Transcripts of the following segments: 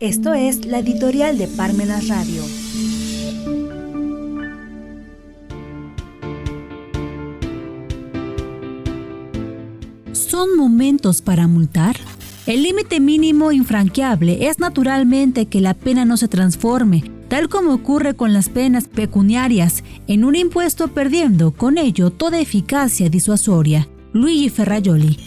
Esto es la editorial de Parmenas Radio. ¿Son momentos para multar? El límite mínimo infranqueable es naturalmente que la pena no se transforme, tal como ocurre con las penas pecuniarias, en un impuesto perdiendo con ello toda eficacia disuasoria. Luigi Ferraioli.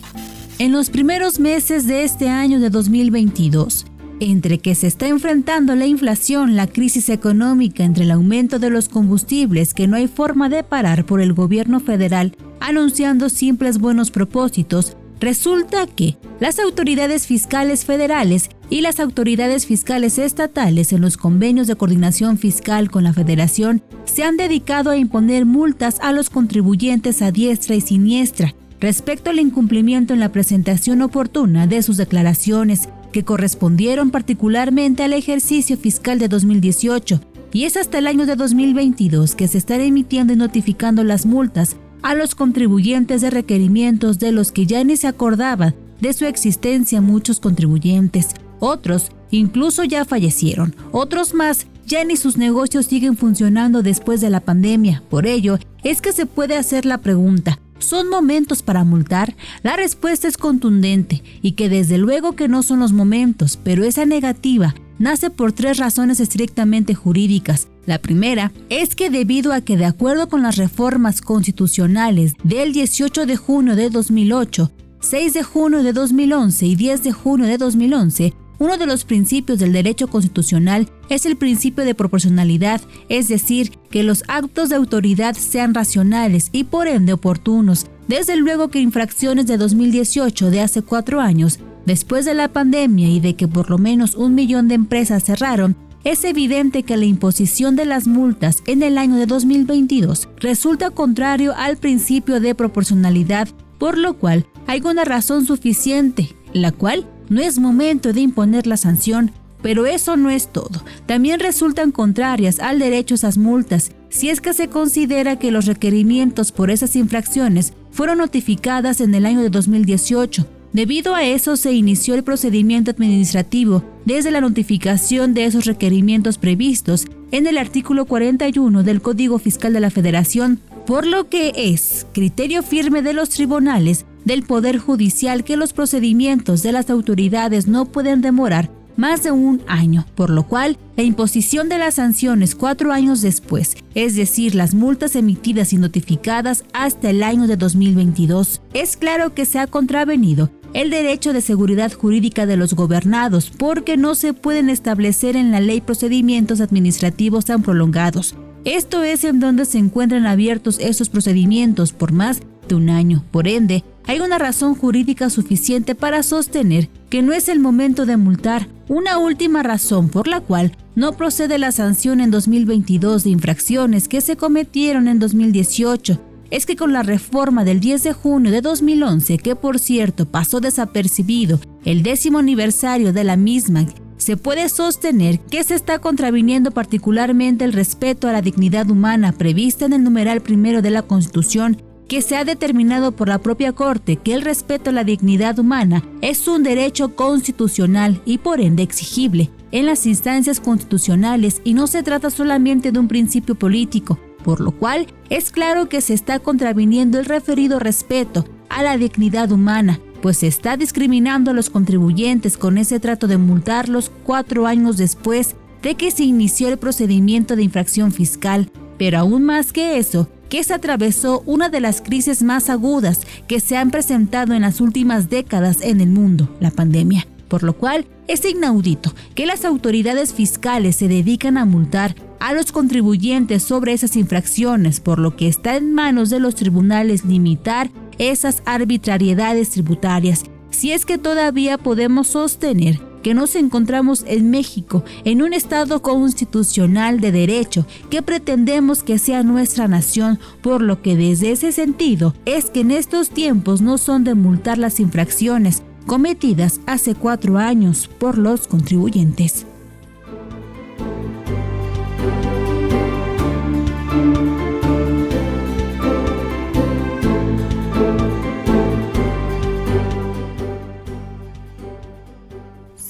En los primeros meses de este año de 2022, entre que se está enfrentando la inflación, la crisis económica, entre el aumento de los combustibles que no hay forma de parar por el gobierno federal, anunciando simples buenos propósitos, resulta que las autoridades fiscales federales y las autoridades fiscales estatales en los convenios de coordinación fiscal con la federación se han dedicado a imponer multas a los contribuyentes a diestra y siniestra respecto al incumplimiento en la presentación oportuna de sus declaraciones que correspondieron particularmente al ejercicio fiscal de 2018 y es hasta el año de 2022 que se están emitiendo y notificando las multas a los contribuyentes de requerimientos de los que ya ni se acordaba de su existencia muchos contribuyentes. Otros incluso ya fallecieron, otros más ya ni sus negocios siguen funcionando después de la pandemia. Por ello, es que se puede hacer la pregunta, ¿Son momentos para multar? La respuesta es contundente y que desde luego que no son los momentos, pero esa negativa nace por tres razones estrictamente jurídicas. La primera es que debido a que de acuerdo con las reformas constitucionales del 18 de junio de 2008, 6 de junio de 2011 y 10 de junio de 2011, uno de los principios del derecho constitucional es el principio de proporcionalidad, es decir, que los actos de autoridad sean racionales y por ende oportunos. Desde luego que infracciones de 2018 de hace cuatro años, después de la pandemia y de que por lo menos un millón de empresas cerraron, es evidente que la imposición de las multas en el año de 2022 resulta contrario al principio de proporcionalidad, por lo cual hay una razón suficiente, la cual no es momento de imponer la sanción, pero eso no es todo. También resultan contrarias al derecho esas multas si es que se considera que los requerimientos por esas infracciones fueron notificadas en el año de 2018. Debido a eso se inició el procedimiento administrativo desde la notificación de esos requerimientos previstos en el artículo 41 del Código Fiscal de la Federación, por lo que es criterio firme de los tribunales del Poder Judicial que los procedimientos de las autoridades no pueden demorar más de un año, por lo cual la imposición de las sanciones cuatro años después, es decir, las multas emitidas y notificadas hasta el año de 2022, es claro que se ha contravenido el derecho de seguridad jurídica de los gobernados porque no se pueden establecer en la ley procedimientos administrativos tan prolongados. Esto es en donde se encuentran abiertos esos procedimientos por más de un año. Por ende, hay una razón jurídica suficiente para sostener que no es el momento de multar. Una última razón por la cual no procede la sanción en 2022 de infracciones que se cometieron en 2018 es que con la reforma del 10 de junio de 2011, que por cierto pasó desapercibido el décimo aniversario de la misma, se puede sostener que se está contraviniendo particularmente el respeto a la dignidad humana prevista en el numeral primero de la Constitución que se ha determinado por la propia Corte que el respeto a la dignidad humana es un derecho constitucional y por ende exigible en las instancias constitucionales y no se trata solamente de un principio político, por lo cual es claro que se está contraviniendo el referido respeto a la dignidad humana, pues se está discriminando a los contribuyentes con ese trato de multarlos cuatro años después de que se inició el procedimiento de infracción fiscal. Pero aún más que eso, que se atravesó una de las crisis más agudas que se han presentado en las últimas décadas en el mundo, la pandemia. Por lo cual, es inaudito que las autoridades fiscales se dedican a multar a los contribuyentes sobre esas infracciones, por lo que está en manos de los tribunales limitar esas arbitrariedades tributarias, si es que todavía podemos sostener que nos encontramos en México, en un Estado constitucional de derecho que pretendemos que sea nuestra nación, por lo que desde ese sentido es que en estos tiempos no son de multar las infracciones cometidas hace cuatro años por los contribuyentes.